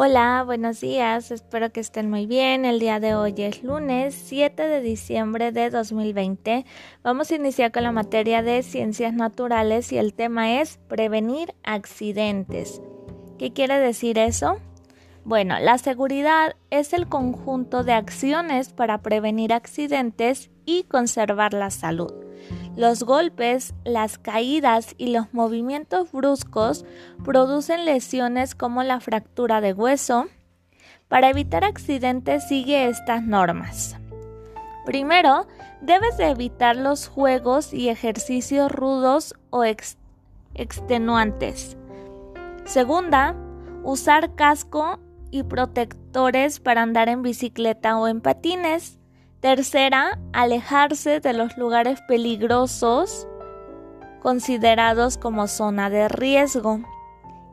Hola, buenos días, espero que estén muy bien. El día de hoy es lunes 7 de diciembre de 2020. Vamos a iniciar con la materia de ciencias naturales y el tema es prevenir accidentes. ¿Qué quiere decir eso? Bueno, la seguridad es el conjunto de acciones para prevenir accidentes y conservar la salud. Los golpes, las caídas y los movimientos bruscos producen lesiones como la fractura de hueso. Para evitar accidentes sigue estas normas. Primero, debes de evitar los juegos y ejercicios rudos o extenuantes. Segunda, usar casco y protectores para andar en bicicleta o en patines. Tercera, alejarse de los lugares peligrosos considerados como zona de riesgo.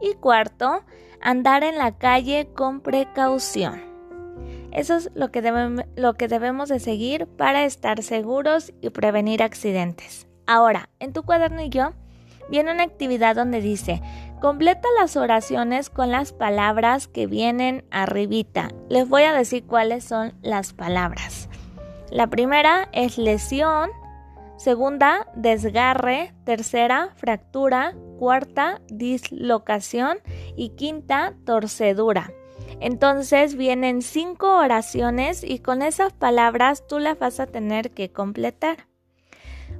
Y cuarto, andar en la calle con precaución. Eso es lo que, lo que debemos de seguir para estar seguros y prevenir accidentes. Ahora, en tu cuadernillo viene una actividad donde dice, completa las oraciones con las palabras que vienen arribita. Les voy a decir cuáles son las palabras. La primera es lesión, segunda desgarre, tercera fractura, cuarta dislocación y quinta torcedura. Entonces vienen cinco oraciones y con esas palabras tú las vas a tener que completar.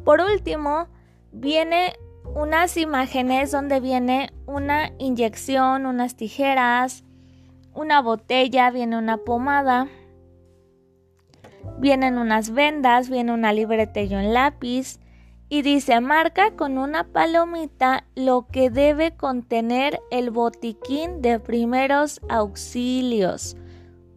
Por último, viene unas imágenes donde viene una inyección, unas tijeras, una botella, viene una pomada, Vienen unas vendas, viene una libreta y un lápiz. Y dice, marca con una palomita lo que debe contener el botiquín de primeros auxilios.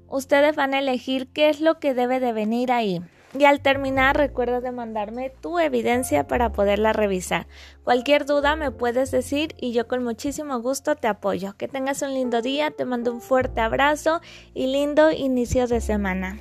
Ustedes van a elegir qué es lo que debe de venir ahí. Y al terminar, recuerda de mandarme tu evidencia para poderla revisar. Cualquier duda me puedes decir y yo con muchísimo gusto te apoyo. Que tengas un lindo día, te mando un fuerte abrazo y lindo inicio de semana.